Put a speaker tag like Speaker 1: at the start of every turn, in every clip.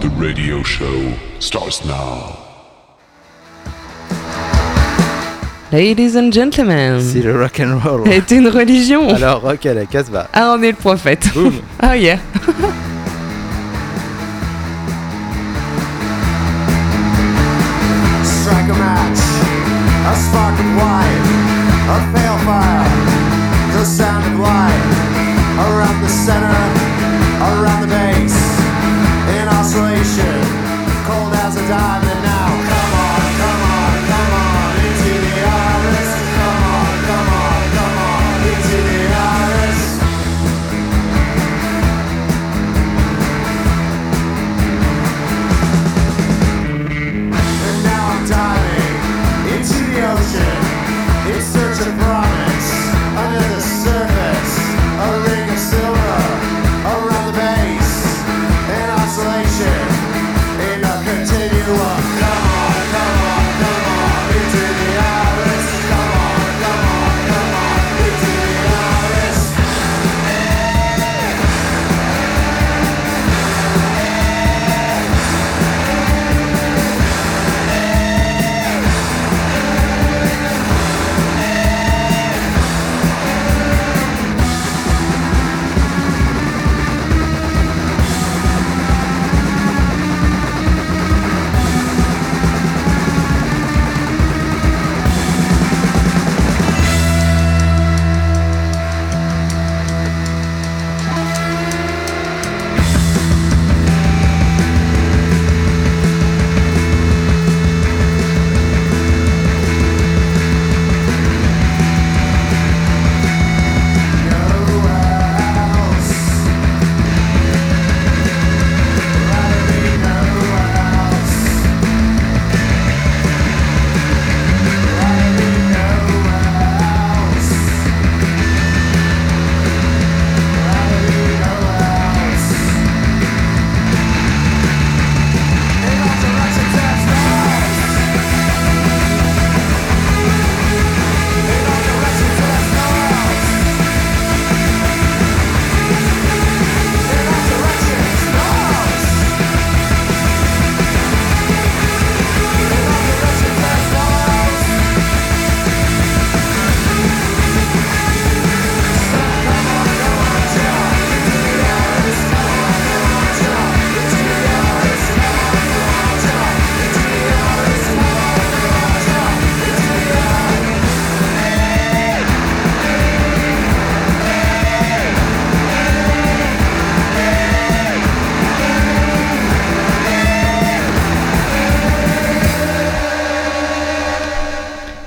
Speaker 1: the radio show starts now.
Speaker 2: Ladies and gentlemen,
Speaker 3: C'est le rock and roll.
Speaker 2: est une religion.
Speaker 3: Alors rock à la Casbah.
Speaker 2: Ah, on est le prophète.
Speaker 3: Boum.
Speaker 2: Ah, yeah.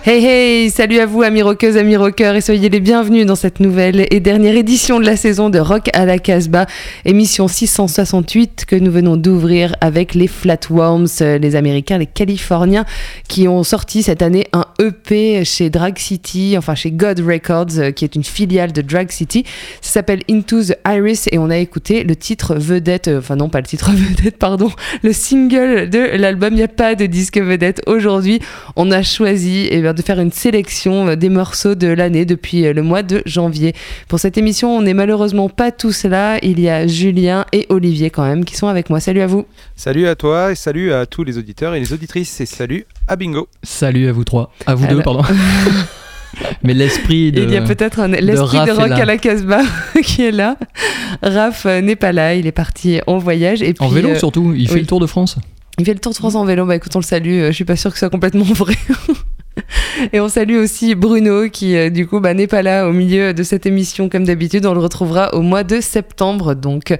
Speaker 2: Hey hey, salut à vous amis rockeuses, amis rockeurs et soyez les bienvenus dans cette nouvelle et dernière édition de la saison de Rock à la Casbah, émission 668 que nous venons d'ouvrir avec les Flatworms, euh, les Américains, les Californiens qui ont sorti cette année un EP chez Drag City, enfin chez God Records euh, qui est une filiale de Drag City. Ça s'appelle Into the Iris et on a écouté le titre vedette, euh, enfin non pas le titre vedette, pardon, le single de l'album. Il n'y a pas de disque vedette aujourd'hui. On a choisi eh bien, de faire une sélection euh, des morceaux de l'année depuis euh, le mois de janvier. Pour cette émission, on n'est malheureusement pas tous là. Il y a Julien et Olivier quand même qui sont avec moi. Salut à vous.
Speaker 3: Salut à toi et salut à tous les auditeurs et les auditrices et salut à Bingo.
Speaker 4: Salut à vous trois. À vous
Speaker 2: Alors-
Speaker 4: deux, pardon. Mais l'esprit de.
Speaker 2: Il y a peut-être un- l'esprit de,
Speaker 4: est
Speaker 2: rock à la Casbah qui est là. Raph euh, n'est pas là, il est parti en voyage. Et puis,
Speaker 4: En vélo
Speaker 2: euh,
Speaker 4: surtout, il fait le tour de France.
Speaker 2: Il fait le tour de France en vélo. Bah écoute, on le salue. Je suis pas sûre que ce soit complètement vrai. Et on salue aussi Bruno qui euh, du coup bah, n'est pas là au milieu de cette émission comme d'habitude. On le retrouvera au mois de septembre. Donc,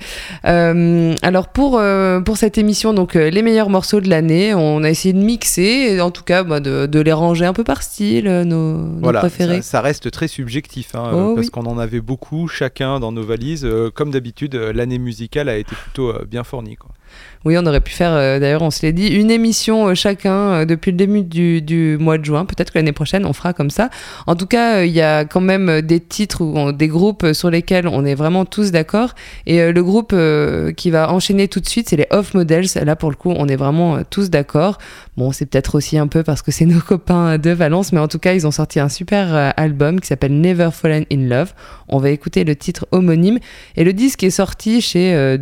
Speaker 2: Euh, alors pour euh, pour cette émission, donc les meilleurs morceaux de l'année, on a essayé de mixer, et en tout cas bah, de, de les ranger un peu par style, nos, nos
Speaker 3: Voilà,
Speaker 2: préférés.
Speaker 3: ça, ça reste très subjectif hein,
Speaker 2: Oh,
Speaker 3: parce
Speaker 2: oui.
Speaker 3: qu'on en avait beaucoup chacun dans nos valises. Comme d'habitude, l'année musicale a été plutôt bien fournie. Quoi.
Speaker 2: Oui, on aurait pu faire, euh, d'ailleurs, on se l'est dit, une émission euh, chacun euh, depuis le début du, mois de juin. Peut-être que l'année prochaine, on fera comme ça. En tout cas, il y a quand même des titres ou des groupes sur lesquels on est vraiment tous d'accord. Et le groupe qui va enchaîner tout de suite, c'est les Off Models. Là, pour le coup, on est vraiment tous d'accord. Bon, c'est peut-être aussi un peu parce que c'est nos copains de Valence, mais en tout cas, ils ont sorti un super album qui s'appelle Never Fallen in Love. On va écouter le titre homonyme. Et le disque est sorti chez euh,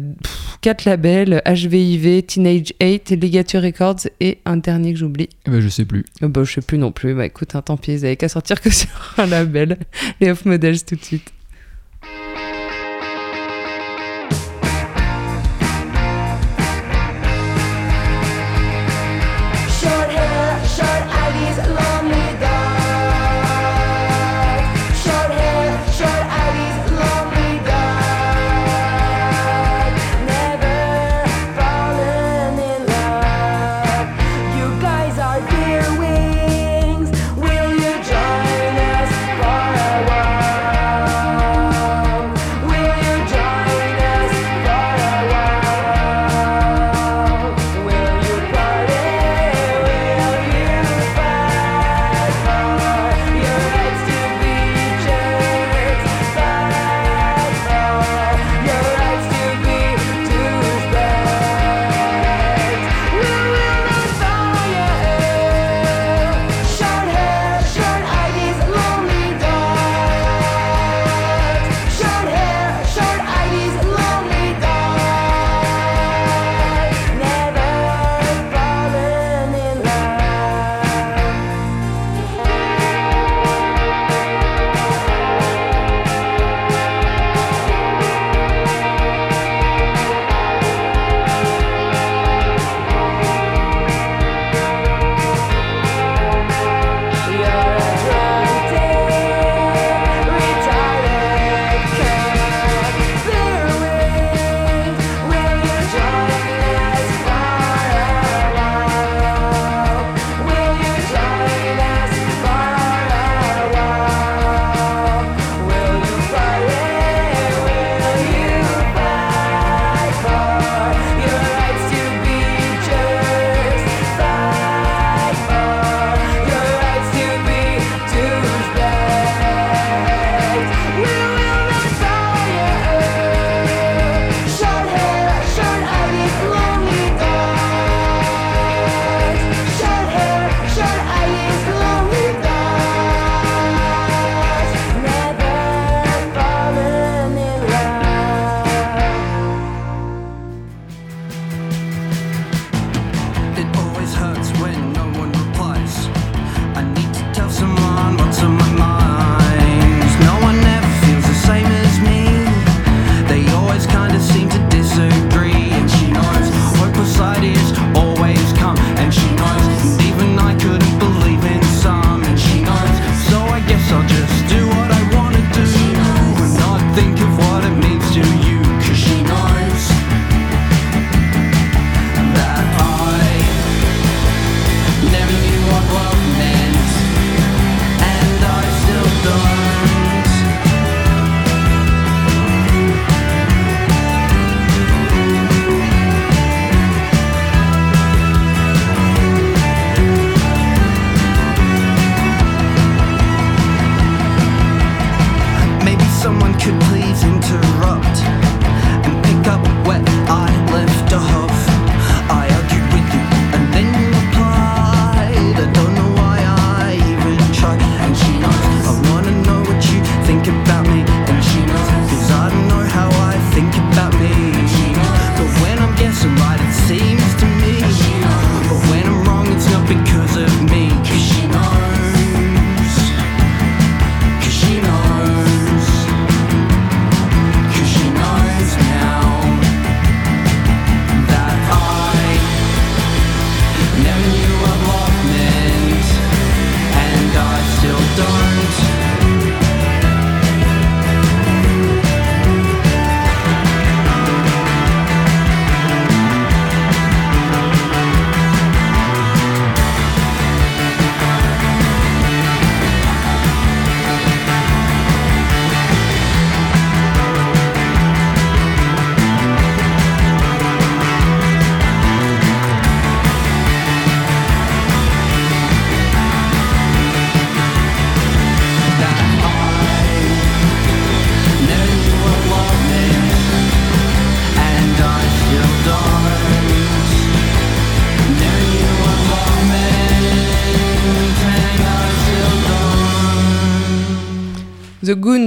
Speaker 2: labels, HVI
Speaker 5: Teenage 8, Ligature Records et un dernier que j'oublie.
Speaker 4: Ben, je sais plus.
Speaker 5: Bah, je sais plus non plus. Bah écoute, hein, tant pis, ils avaient qu'à sortir que sur un label. Les Off Models tout de suite.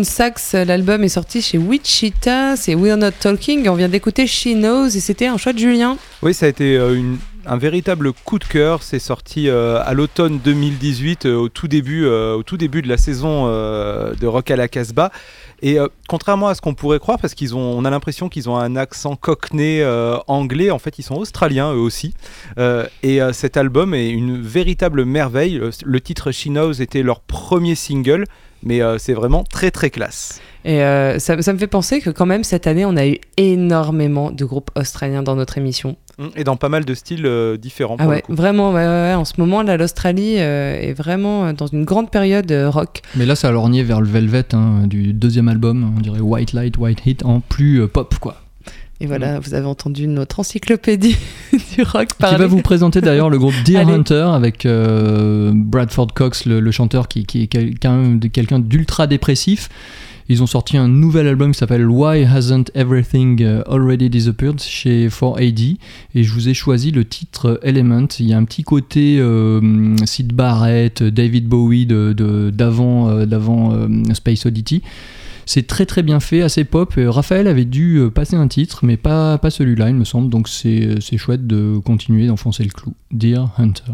Speaker 2: Goon Sax, l'album est sorti chez Wichita, c'est We're Not Talking, on vient d'écouter She Knows, et c'était un choix de Julien.
Speaker 3: Oui, ça a été euh, un véritable coup de cœur. C'est sorti euh, à l'automne 2018, euh, au, tout début, au tout début de la saison de Rock à la Casbah. Et contrairement à ce qu'on pourrait croire, parce qu'ils ont, on a l'impression qu'ils ont un accent cockney anglais, en fait, ils sont australiens eux aussi. Et cet album est une véritable merveille. Le, le titre She Knows était leur premier single, mais euh, c'est vraiment très très classe.
Speaker 2: Et euh, ça, ça me fait penser que quand même cette année, on a eu énormément de groupes australiens dans notre émission.
Speaker 3: Mm, Et dans pas mal de styles euh, différents.
Speaker 2: Ah
Speaker 3: pour le
Speaker 2: ouais,
Speaker 3: coup.
Speaker 2: vraiment, ouais, ouais, ouais. en ce moment, là, l'Australie euh, est vraiment dans une grande période euh, rock.
Speaker 4: Mais là, ça a lorgné vers le Velvet hein, du deuxième album, on dirait White Light, White Heat, en plus euh, pop, quoi.
Speaker 2: Et voilà, vous avez entendu notre encyclopédie du rock
Speaker 4: Qui
Speaker 2: parler.
Speaker 4: va vous présenter d'ailleurs le groupe Deer
Speaker 2: Allez.
Speaker 4: Hunter avec euh, Bradford Cox, le, le chanteur qui, qui est quelqu'un quelqu'un d'ultra dépressif. Ils ont sorti un nouvel album qui s'appelle Why Hasn't Everything uh, Already Disappeared chez 4AD et je vous ai choisi le titre Element. Il y a un petit côté euh, Sid Barrett, David Bowie de- de- d'avant euh, d'avant euh, Space Oddity. C'est très très bien fait, assez pop. Euh, Raphaël avait dû euh, passer un titre, mais pas, pas celui-là, il me semble. Donc c'est c'est chouette de continuer d'enfoncer le clou. Dear Hunter.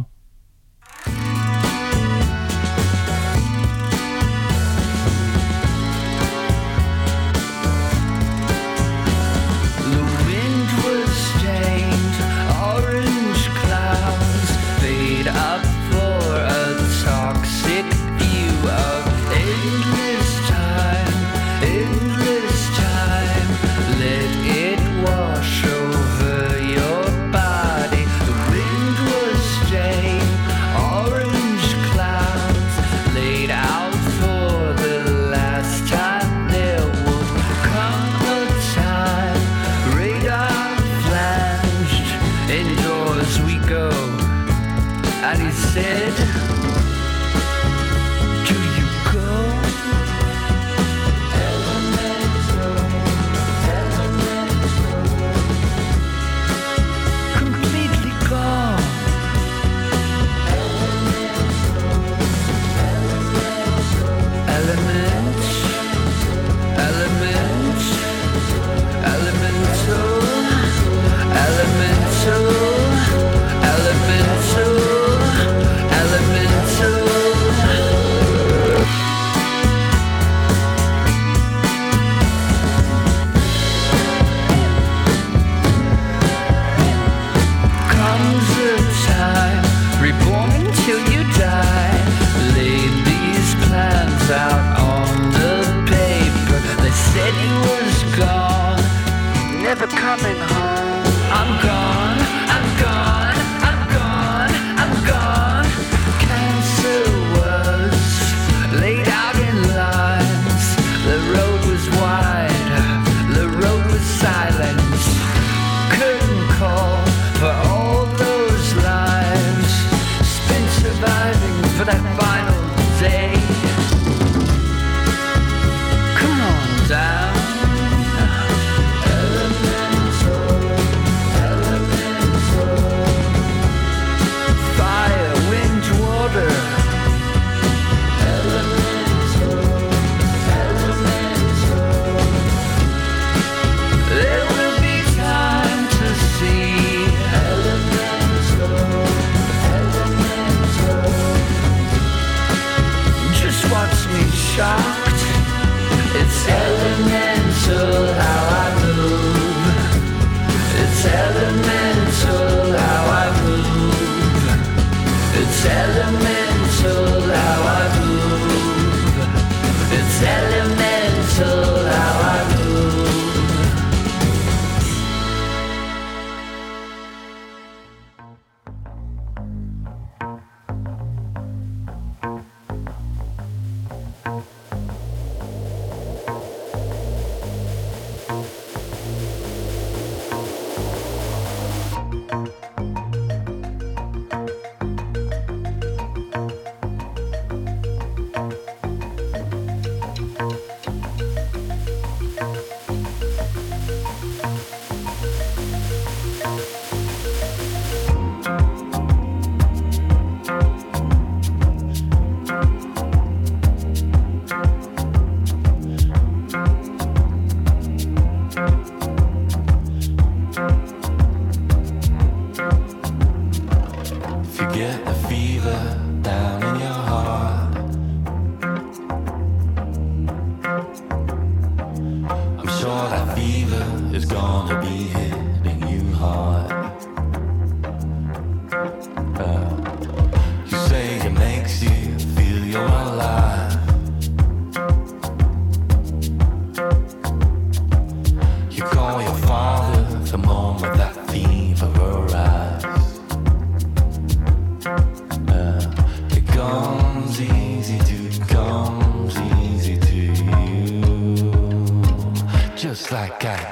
Speaker 6: Indoors we go. And he said,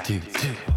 Speaker 6: active.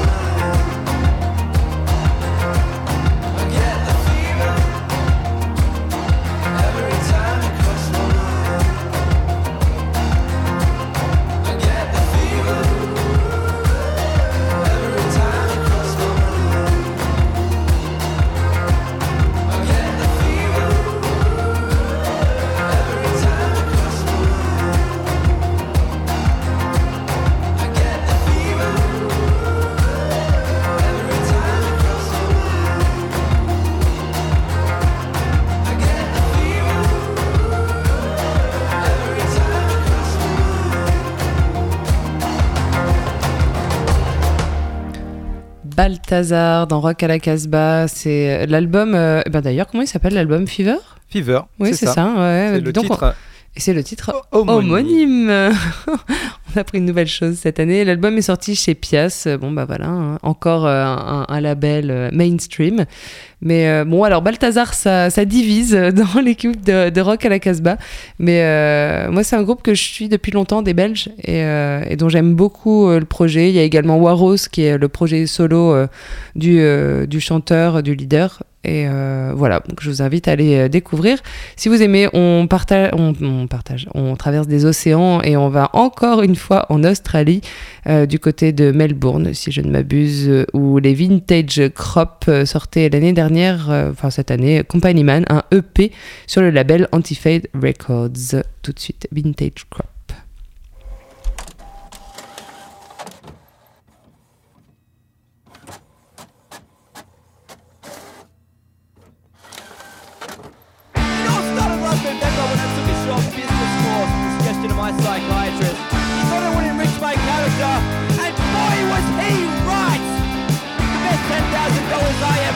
Speaker 2: Balthazar dans Rock à la Casbah. C'est l'album. euh, eh ben D'ailleurs, comment il s'appelle l'album Fever?
Speaker 3: Fever.
Speaker 2: Oui, c'est ça. ouais.
Speaker 3: C'est le
Speaker 2: donc, on-
Speaker 3: titre
Speaker 2: Et c'est le titre
Speaker 3: homonyme.
Speaker 2: homonyme. on a appris une nouvelle chose cette année. L'album est sorti chez Pias. Bon, bah voilà, hein. encore euh, un, un label euh, mainstream. Mais euh, bon, alors Balthazar, ça, ça divise dans l'équipe de, de Rock à la Casbah. Mais euh, moi, c'est un groupe que je suis depuis longtemps, des Belges, et, euh, et dont j'aime beaucoup le projet. Il y a également Waros, qui est le projet solo du, du chanteur, du leader. Et euh, voilà, donc je vous invite à aller euh, découvrir. Si vous aimez, on partage, on, partage, on traverse des océans et on va encore une fois en Australie, euh, du côté de Melbourne, si je ne m'abuse, où les Vintage Crop sortaient l'année dernière, enfin cette année, Company Man, un EP sur le label Antifade Records. Tout de suite, Vintage Crop.
Speaker 7: as I am.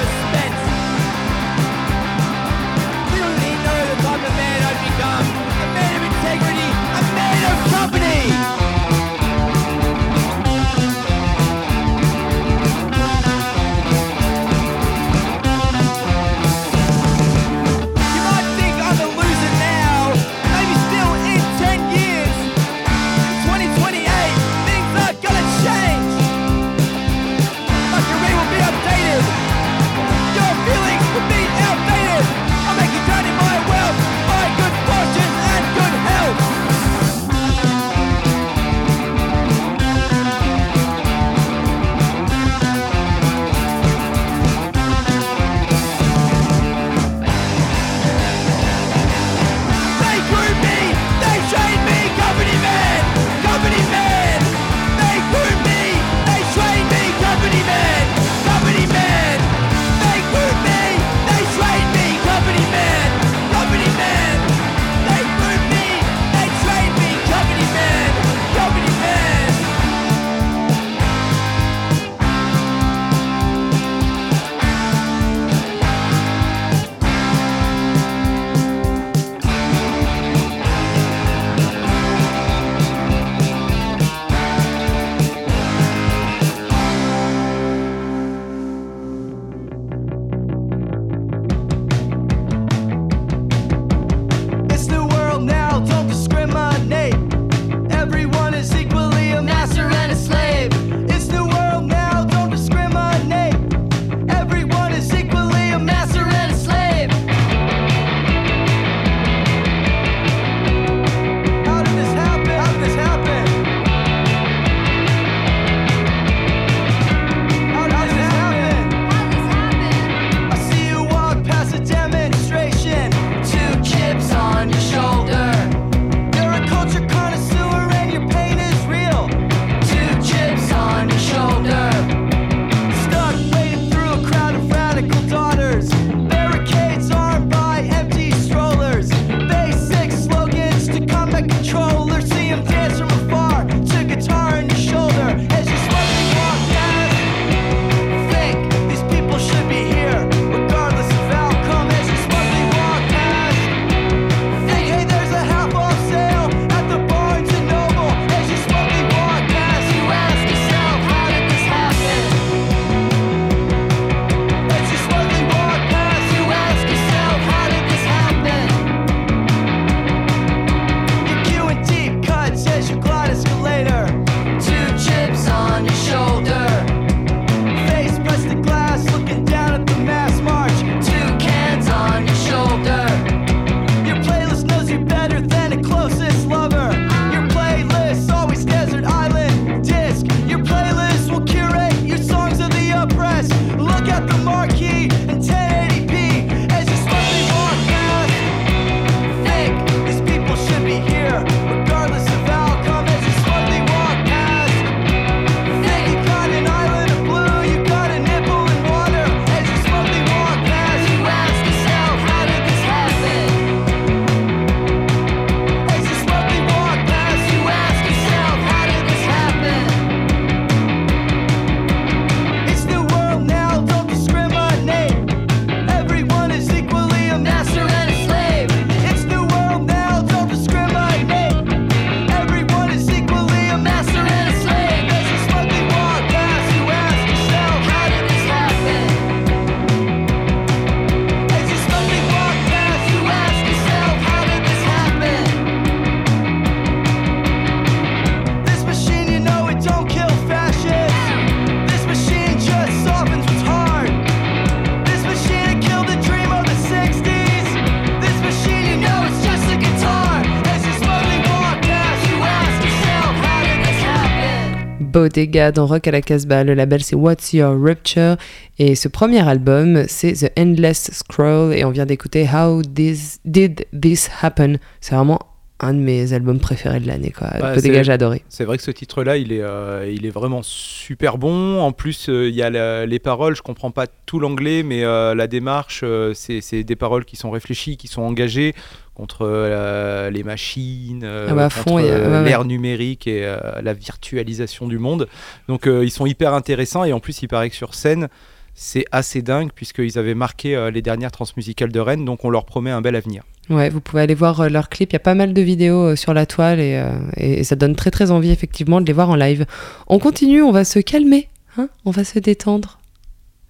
Speaker 2: Bodega dans Rock à la Casbah. Le label c'est What's Your Rupture et ce premier album c'est The Endless Scroll et on vient d'écouter How This Did This Happen. C'est vraiment un de mes albums préférés de l'année quoi.
Speaker 3: Bah,
Speaker 2: j'ai adoré.
Speaker 3: C'est vrai que ce titre-là, il est, euh, il est vraiment super bon. En plus, euh, il y a la- les paroles. Je comprends pas tout l'anglais, mais euh, la démarche, c'est des paroles qui sont réfléchies, qui sont engagées contre euh, les machines, euh,
Speaker 2: Ah bah,
Speaker 3: contre euh,
Speaker 2: ouais, ouais.
Speaker 3: l'ère numérique et euh, la virtualisation du monde. Donc, euh, ils sont hyper intéressants. Et en plus, il paraît que sur scène, c'est assez dingue puisqu'ils avaient marqué euh, les dernières transmusicales de Rennes. Donc, on leur promet un bel avenir.
Speaker 2: Ouais, vous pouvez aller voir leurs clips. Il y a pas mal de vidéos sur la toile et, euh, et- ça donne très très envie effectivement de les voir en live. On continue, on va se calmer, hein on va se détendre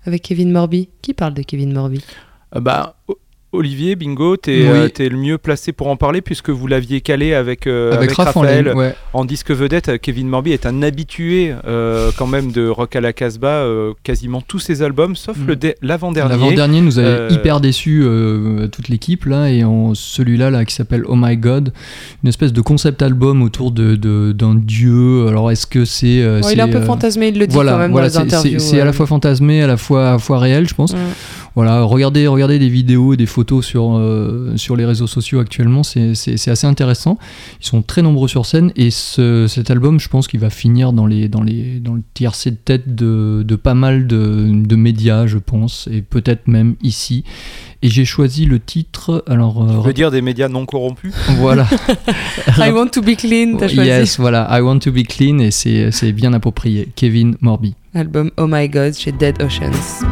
Speaker 2: avec Kevin Morby. Qui parle de Kevin Morby?
Speaker 3: Euh, bah, Olivier, bingo, t'es
Speaker 4: Oui.
Speaker 3: euh, t'es le mieux placé pour en parler puisque vous l'aviez calé avec, euh,
Speaker 4: Avec,
Speaker 3: avec
Speaker 4: Raph en
Speaker 3: Raphaël
Speaker 4: ligne, ouais.
Speaker 3: en disque vedette. euh, Kevin Morby est un habitué euh, quand même de Rock à la Casbah, euh, quasiment tous ses albums, sauf
Speaker 4: Mm.
Speaker 3: l'avant-dernier.
Speaker 4: L'avant-dernier nous avait
Speaker 3: Euh,
Speaker 4: hyper déçu toute l'équipe là et en celui-là là qui s'appelle Oh My God, une espèce de concept album autour de de- d'un dieu. Alors est-ce que c'est
Speaker 2: Il est un peu
Speaker 4: euh,
Speaker 2: fantasmé, il le dit
Speaker 4: voilà,
Speaker 2: quand même
Speaker 4: voilà,
Speaker 2: dans les
Speaker 4: c'est-
Speaker 2: interviews.
Speaker 4: c'est c'est à la fois fantasmé, à la fois, à la fois réel, je pense.
Speaker 2: Mm.
Speaker 4: Voilà, regardez, regardez des vidéos et des photos sur, euh, sur les réseaux sociaux actuellement, c'est assez intéressant. Ils sont très nombreux sur scène et ce- cet album, je pense qu'il va finir dans, les, dans, les, dans le tiercé de tête de, de pas mal de, de médias, je pense, et peut-être même ici. Et j'ai choisi le titre. Alors, euh,
Speaker 3: Je veux dire des médias non corrompus?
Speaker 4: voilà.
Speaker 2: I want to be clean, t'as choisi.
Speaker 4: Yes, voilà, I want to be clean et c'est c'est bien approprié. Kevin Morby.
Speaker 2: Album Oh My God chez Dead Oceans.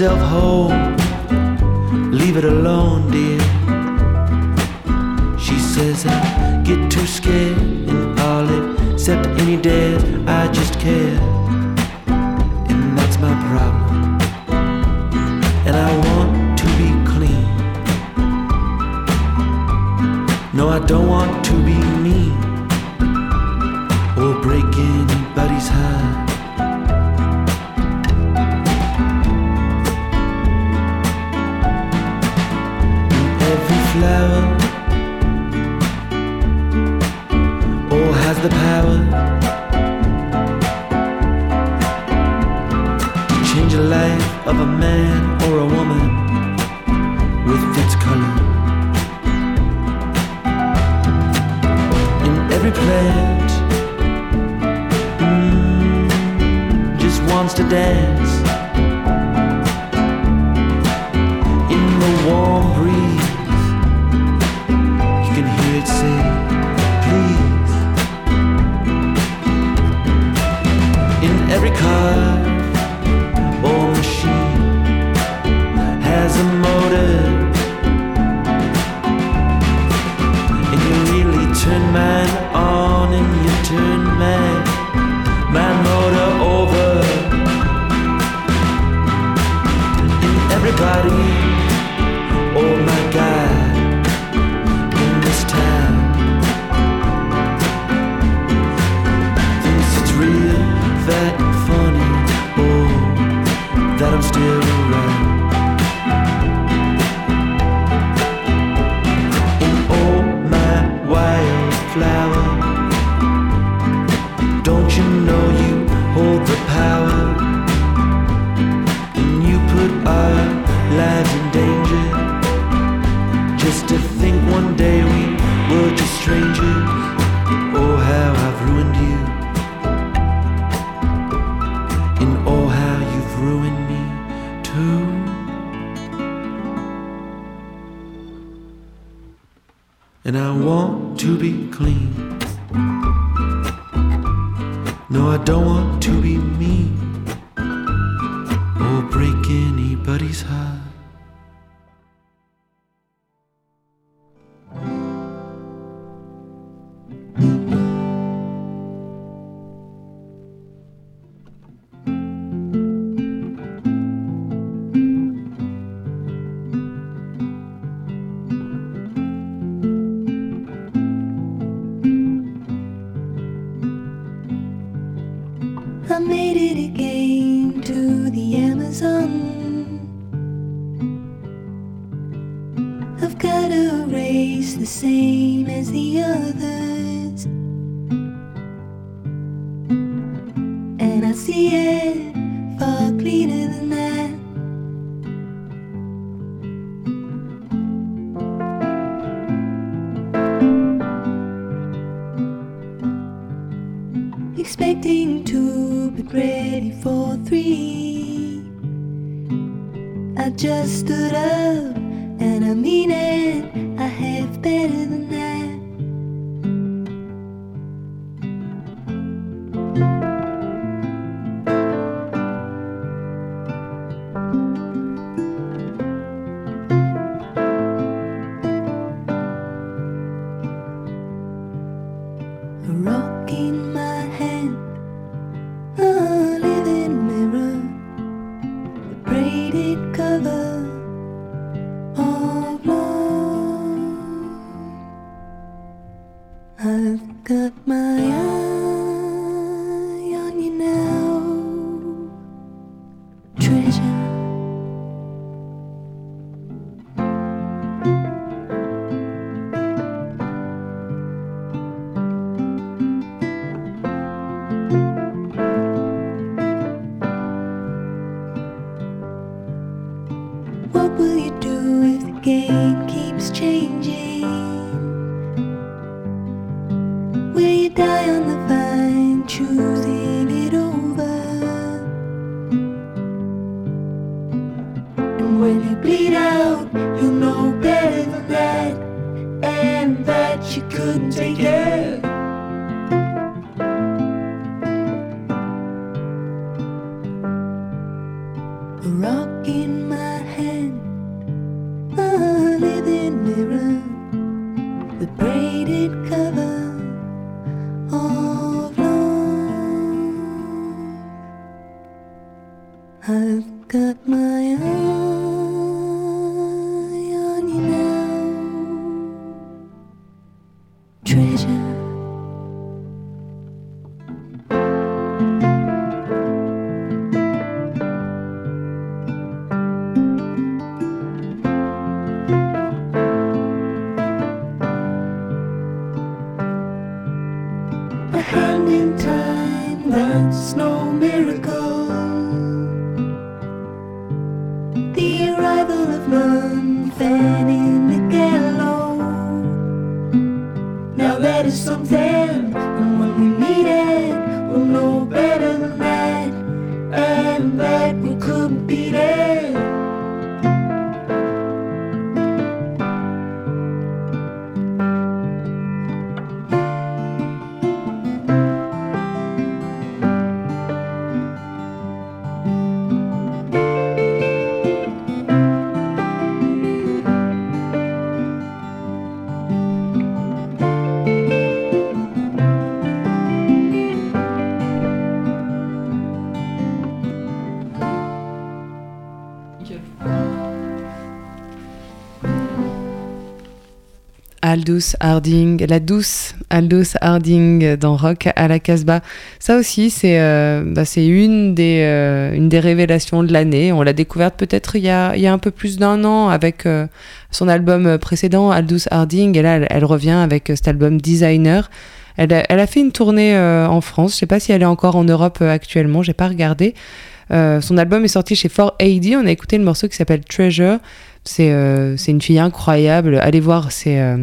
Speaker 8: Yourself home. Leave it alone dear warm breeze, you can hear it say, please. In every car
Speaker 9: What will you do if the game keeps changing?
Speaker 2: Aldous Harding, la douce Aldous Harding dans Rock à la Casbah. Ça aussi, c'est euh, bah, euh, une, des, révélations de l'année. On l'a découverte peut-être il, y a, un peu plus d'un an avec euh, son album précédent, Aldous Harding. Et là, elle, revient avec cet album Designer. Elle a, fait une tournée en France. Je sais pas si elle est encore en Europe actuellement. J'ai pas regardé. son album est sorti chez 4AD. On a écouté le morceau qui s'appelle Treasure. C'est euh, une fille incroyable. Allez voir ses,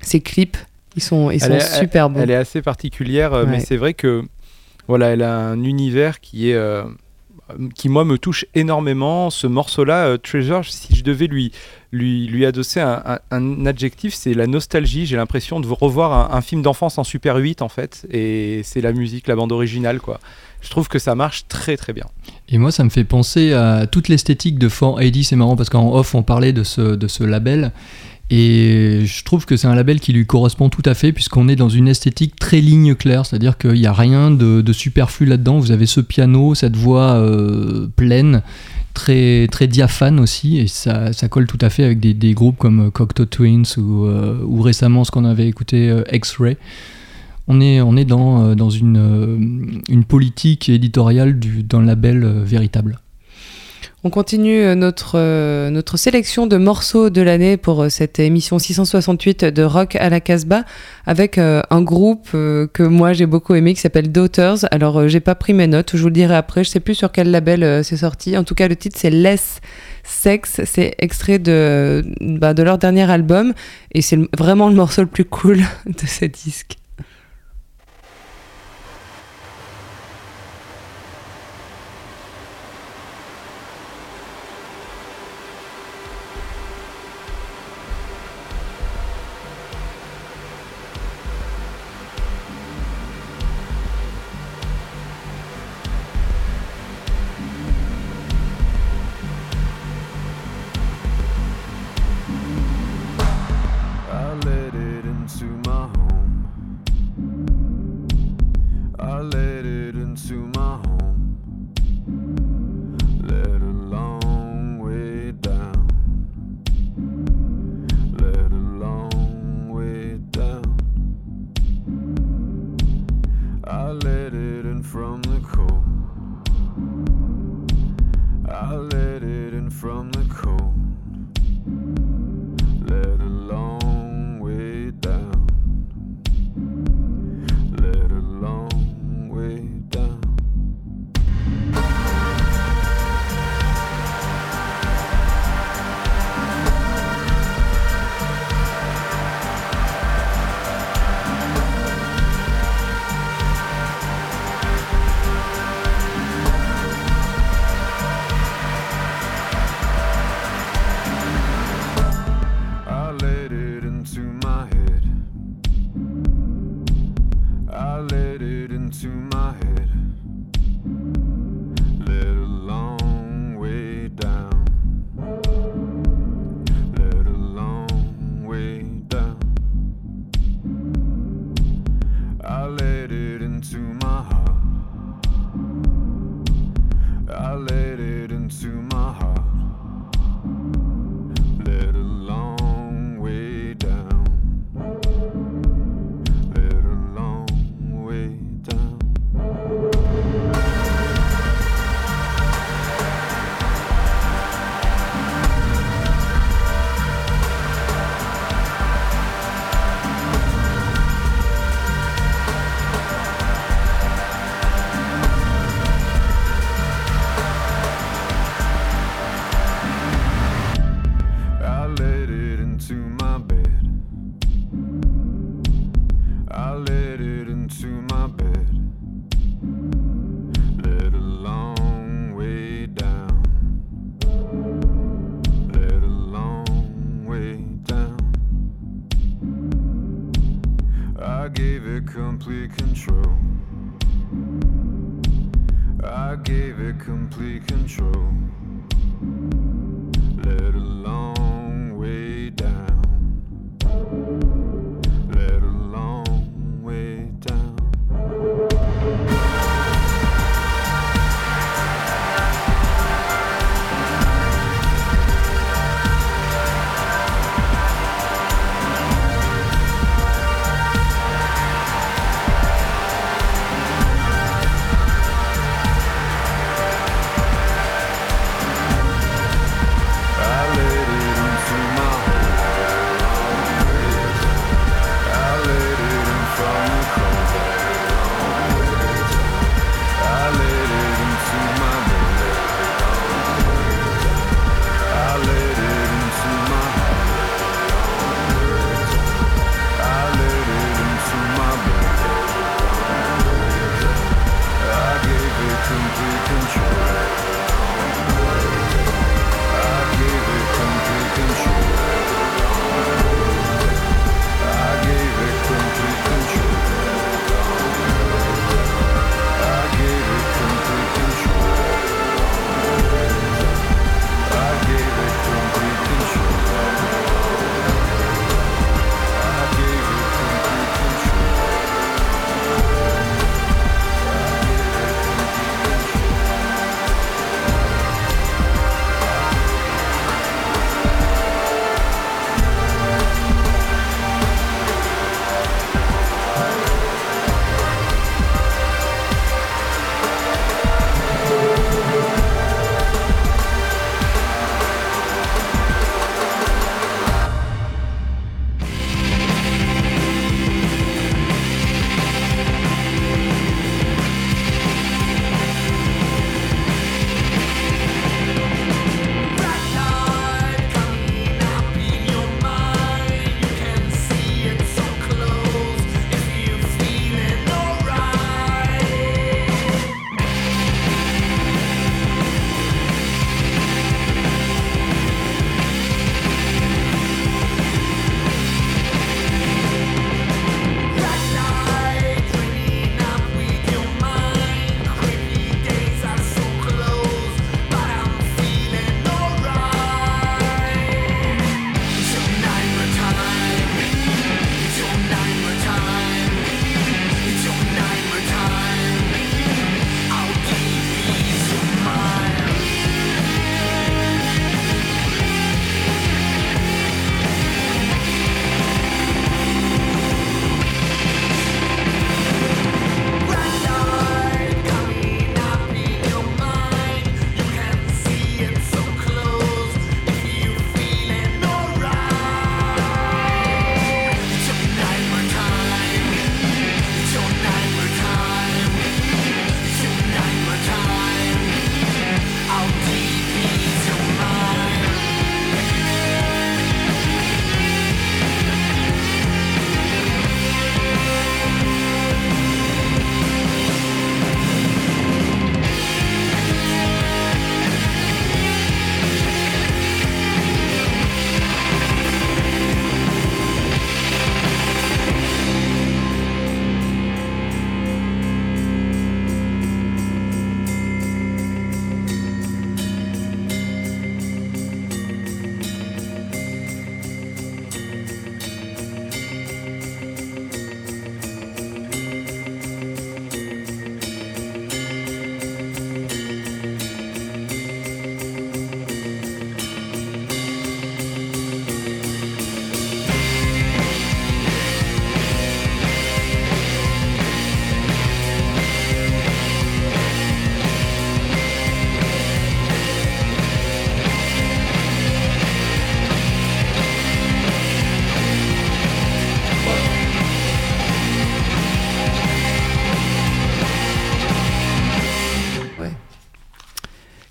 Speaker 2: ses euh, clips. Ils sont, ils sont super bons.
Speaker 3: Elle est assez particulière, euh, mais c'est vrai que voilà, elle a un univers qui est. Euh, qui moi me touche énormément ce morceau-là, Treasure. Si je devais lui lui, lui adosser un, adjectif, c'est la nostalgie. J'ai l'impression de revoir un, film d'enfance en super 8 en fait, et c'est la musique, la bande originale quoi. Je trouve que ça marche très très bien.
Speaker 4: Et moi, ça me fait penser à toute l'esthétique de 4AD. C'est marrant parce qu'en off, on parlait de ce, de ce label. Et je trouve que c'est un label qui lui correspond tout à fait, puisqu'on est dans une esthétique très ligne claire, c'est-à-dire qu'il n'y a rien de, de superflu là-dedans. Vous avez ce piano, cette voix euh, pleine, très, très diaphane aussi, et ça, ça colle tout à fait avec des, des groupes comme Cocteau Twins ou, euh, ou récemment ce qu'on avait écouté, euh, X-Ray. On est, on est dans, euh, dans une, euh, une politique éditoriale du, d'un label euh, véritable.
Speaker 10: On continue notre, notre sélection de morceaux de l'année pour cette émission 668 de Rock à la Casbah avec un groupe que moi j'ai beaucoup aimé qui s'appelle Daughters. Alors j'ai pas pris mes notes, je vous le dirai après, je sais plus sur quel label c'est sorti. En tout cas le titre c'est Less Sex, c'est extrait de, bah, de leur dernier album et c'est vraiment le morceau le plus cool de ce disque.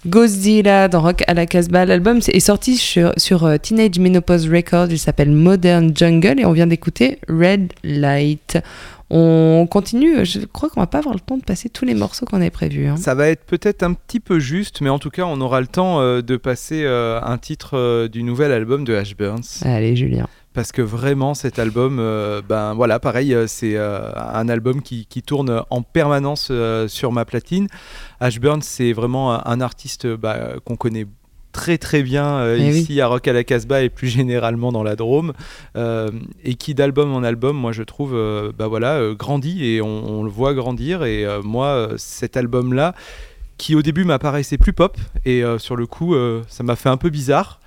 Speaker 2: Godzilla dans Rock à la Casbah. L'album est sorti sur, sur euh, Teenage Menopause Records. Il s'appelle Modern Jungle et on vient d'écouter Red Light. On continue. Je crois qu'on va pas avoir le temps de passer tous les morceaux qu'on avait prévus. hein.
Speaker 3: Ça va être peut-être un petit peu juste, mais en tout cas, on aura le temps euh, de passer euh, un titre euh, du nouvel album de Ash Burns.
Speaker 2: Allez, Julien.
Speaker 3: Parce que vraiment, cet album, euh, ben voilà, pareil, euh, c'est euh, un album qui, qui tourne en permanence euh, sur ma platine. Ash Burns, c'est vraiment un, un artiste bah, qu'on connaît très très bien
Speaker 2: Eh oui.
Speaker 3: ici à Rock à la Casbah et plus généralement dans la Drôme et qui d'album en album moi je trouve bah voilà grandit et on, on le voit grandir et moi cet album là qui au début m'apparaissait plus pop et sur le coup ça m'a fait un peu bizarre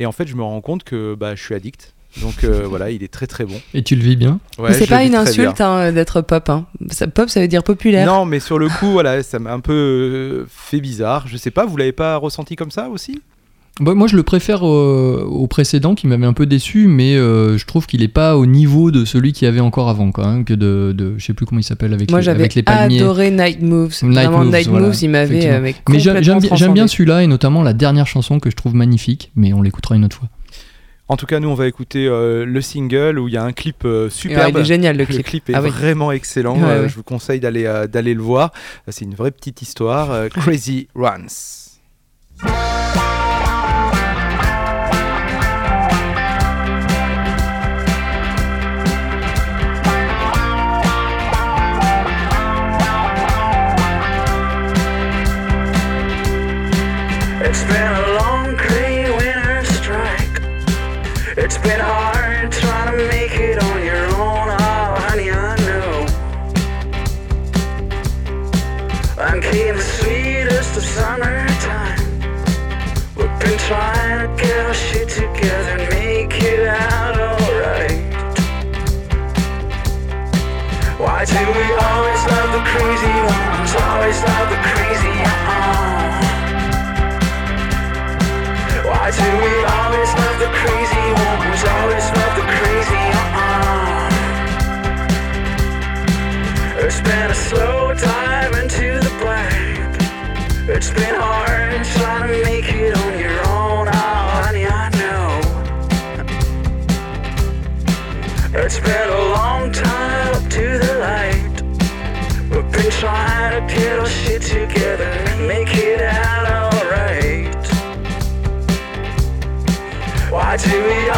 Speaker 3: et en fait je me rends compte que bah, je suis addict donc euh, voilà il est très très bon
Speaker 4: Et tu le vis bien
Speaker 3: Ouais,
Speaker 2: Mais c'est pas une insulte hein, d'être pop. hein. Ça- pop, ça veut dire populaire.
Speaker 3: non mais sur le coup voilà ça m'a un peu euh, fait bizarre je sais pas vous l'avez pas ressenti comme ça aussi?
Speaker 4: Bah, moi, je le préfère euh, au précédent qui m'avait un peu déçu, mais euh, je trouve qu'il est pas au niveau de celui qu'il y avait encore avant, quoi, hein, que de, de- je sais plus comment il s'appelle avec,
Speaker 2: Moi,
Speaker 4: les,
Speaker 2: j'avais
Speaker 4: avec les palmiers.
Speaker 2: adoré Night Moves.
Speaker 4: Night
Speaker 2: Vraiment,
Speaker 4: Moves,
Speaker 2: Night
Speaker 4: voilà,
Speaker 2: Moves, il m'avait mais
Speaker 4: Mais j'aime- bien- celui-là et notamment la dernière chanson que je trouve magnifique, mais on l'écoutera une autre fois.
Speaker 3: En tout cas, nous, on va écouter euh, le single où il y a un clip euh, superbe.
Speaker 2: il est génial, le clip.
Speaker 3: est
Speaker 2: Ah oui.
Speaker 3: vraiment excellent.
Speaker 2: Ouais,
Speaker 3: Euh,
Speaker 2: ouais.
Speaker 3: Je vous conseille d'aller euh, d'aller le voir. C'est une vraie petite histoire. euh, Crazy Runs.
Speaker 5: It's been It's been hard trying to make it on your own. Oh, honey, I know. I'm keeping the sweetest of summertime. We've been trying to get our shit together and make it out alright. Why do we always love the crazy ones? Always love the crazy uh why do we always love the crazy It's been a slow dive into the black. It's been hard trying to make it on your own, oh, honey, I know. It's been a long time up to the light. We've been trying to get our shit together and make it out alright. Why do we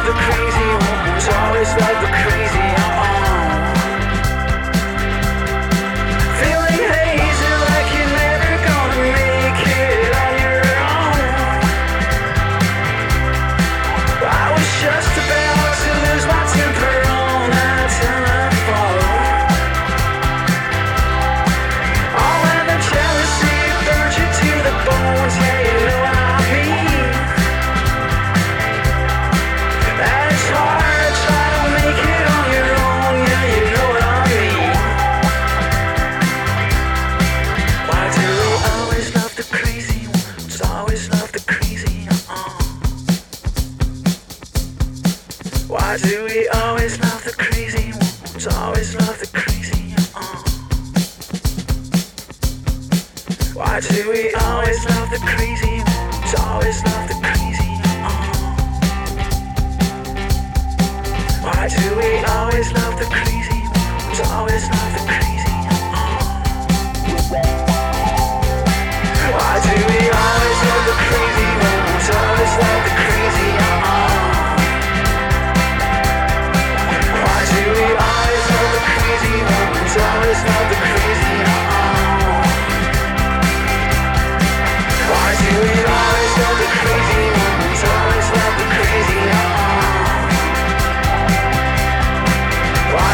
Speaker 5: always love the crazy ones? Always love the crazy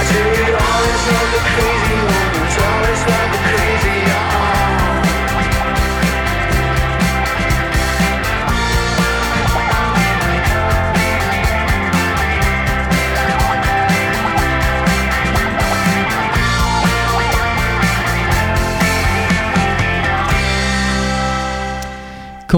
Speaker 5: to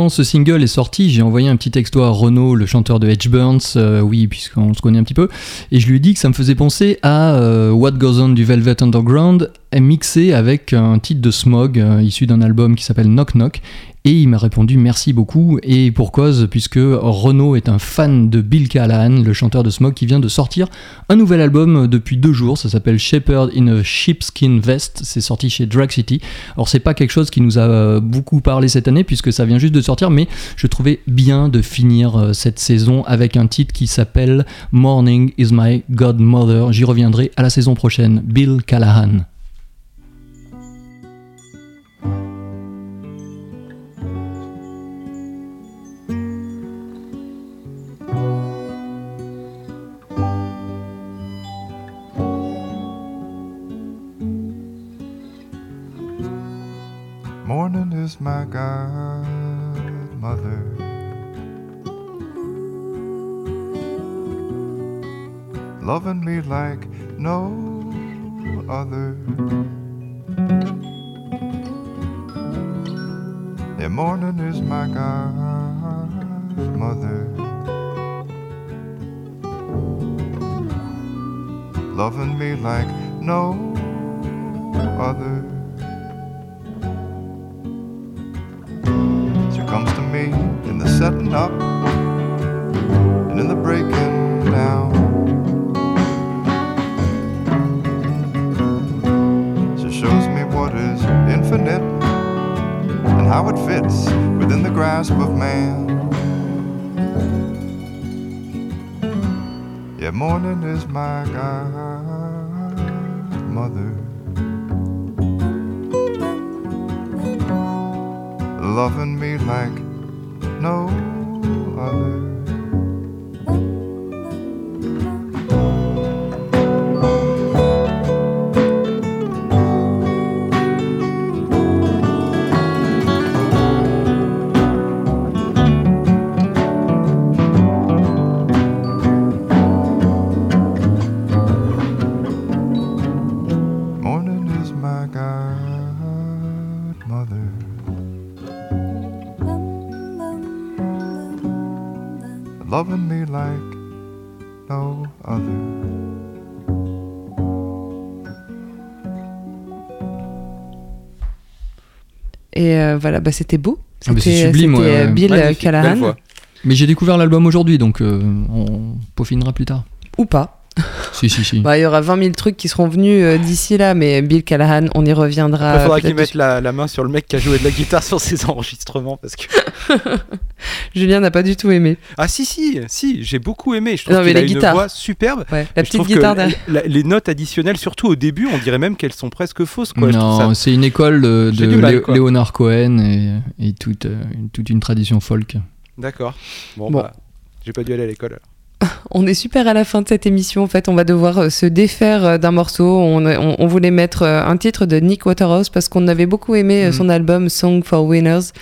Speaker 4: ce single est sorti, j'ai envoyé un petit texto à Renaud, le chanteur de Edge Burns, euh, oui, puisqu'on se connaît un petit peu, et je lui ai dit que ça me faisait penser à euh, What Goes On du Velvet Underground, mixé avec un titre de Smog, euh, issu d'un album qui s'appelle Knock Knock. Et il m'a répondu merci beaucoup, et pour cause, puisque Renaud est un fan de Bill Callahan, le chanteur de Smog, qui vient de sortir un nouvel album depuis deux jours, ça s'appelle Shepherd in a Sheepskin Vest, c'est sorti chez Drag City. Alors c'est pas quelque chose qui nous a euh, beaucoup parlé cette année, puisque ça vient juste de sortir, mais je trouvais bien de finir euh, cette saison avec un titre qui s'appelle Morning is my Godmother. J'y reviendrai à la saison prochaine. Bill Callahan.
Speaker 11: Is my godmother. Loving me like no other. Yeah, morning is my godmother. Loving me like no other. Setting up and in the breaking down. She shows me what is infinite and how it fits within the grasp of man. Yeah, morning is my godmother. loving me like no
Speaker 2: Et euh, voilà, bah, c'était beau.
Speaker 4: Ah,
Speaker 2: C'était
Speaker 4: sublime,
Speaker 2: c'était,
Speaker 4: ouais,
Speaker 2: euh. Bill
Speaker 4: Magnifique,
Speaker 2: Callahan.
Speaker 4: Mais j'ai découvert l'album aujourd'hui, donc euh, on peaufinera plus tard.
Speaker 2: Ou pas.
Speaker 4: Si, si, si.
Speaker 2: Bah, il y aura 20 000 trucs qui seront venus euh, d'ici là, mais Bill Callahan, on y reviendra.
Speaker 3: Il faudra
Speaker 2: peut-être
Speaker 3: qu'il mette la, la main sur le mec qui a joué de la guitare sur ses enregistrements parce que.
Speaker 2: Julien n'a pas du tout aimé.
Speaker 3: Ah si si si, j'ai beaucoup aimé. Je trouve
Speaker 2: Non, mais
Speaker 3: qu'il a une voix superbe.
Speaker 2: Ouais, la petite guitare
Speaker 3: la- les notes additionnelles, surtout au début, on dirait même qu'elles sont presque fausses. Quoi.
Speaker 4: Non,
Speaker 3: ça-
Speaker 4: c'est une école de, de
Speaker 3: mal.
Speaker 4: Léonard Cohen et, et toute, euh, une- toute une tradition folk.
Speaker 3: D'accord. Bon,
Speaker 2: Bon.
Speaker 3: bah, j'ai pas dû aller à l'école. alors.
Speaker 2: On est super à la fin de cette émission. En fait, on va devoir euh, se défaire euh, d'un morceau. On, on- on voulait mettre euh, un titre de Nick Waterhouse parce qu'on avait beaucoup aimé euh,
Speaker 3: Mhm.
Speaker 2: son album Song for Winners.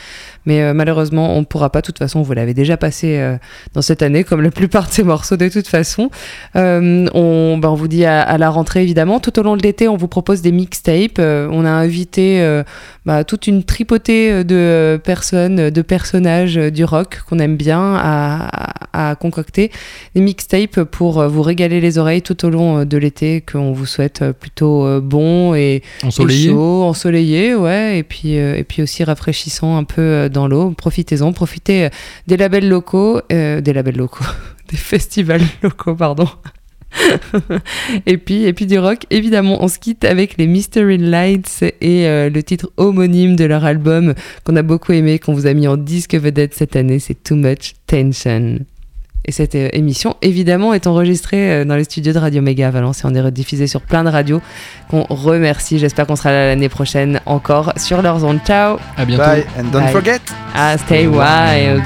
Speaker 2: Mais euh, malheureusement, on ne pourra pas. De toute façon, vous l'avez déjà passé euh, dans cette année, comme la plupart de ces morceaux de toute façon. Euh, on, ben, on vous dit à, à la rentrée, évidemment. Tout au long de l'été, on vous propose des mixtapes. On a invité bah, toute une tripotée de personnes, de personnages du rock qu'on aime bien à, à- à concocter des mixtapes pour vous régaler les oreilles tout au long de l'été qu'on vous souhaite plutôt bon et,
Speaker 4: Ensoleillé.
Speaker 2: et chaud, ensoleillé, ouais, et puis et puis aussi rafraîchissant un peu l'eau. Profitez-en, profitez euh, des labels locaux, euh, des labels locaux, des festivals locaux, pardon. et puis et puis du rock, évidemment, on se quitte avec les Mystery Lights et euh, le titre homonyme de leur album qu'on a beaucoup aimé, qu'on vous a mis en disque vedette cette année, c'est Too Much Tension. Et cette euh, émission, évidemment, est enregistrée euh, dans les studios de Radio Méga à Valence et on est rediffusé sur plein de radios qu'on remercie. J'espère qu'on sera là l'année prochaine encore sur leurs ondes. Ciao
Speaker 4: À bientôt.
Speaker 3: Bye and don't
Speaker 2: Bye.
Speaker 3: forget.
Speaker 2: Ah, stay wild